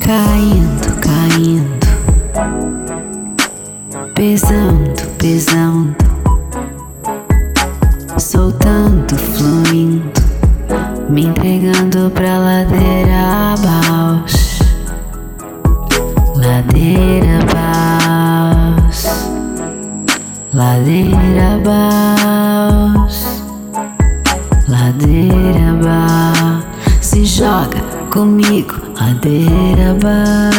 Caindo, caindo, pesando, pesando, soltando, fluindo, me entregando pra ladeira ladeira abaixo, ladeira abaixo, se joga comigo, ladeira abaixo.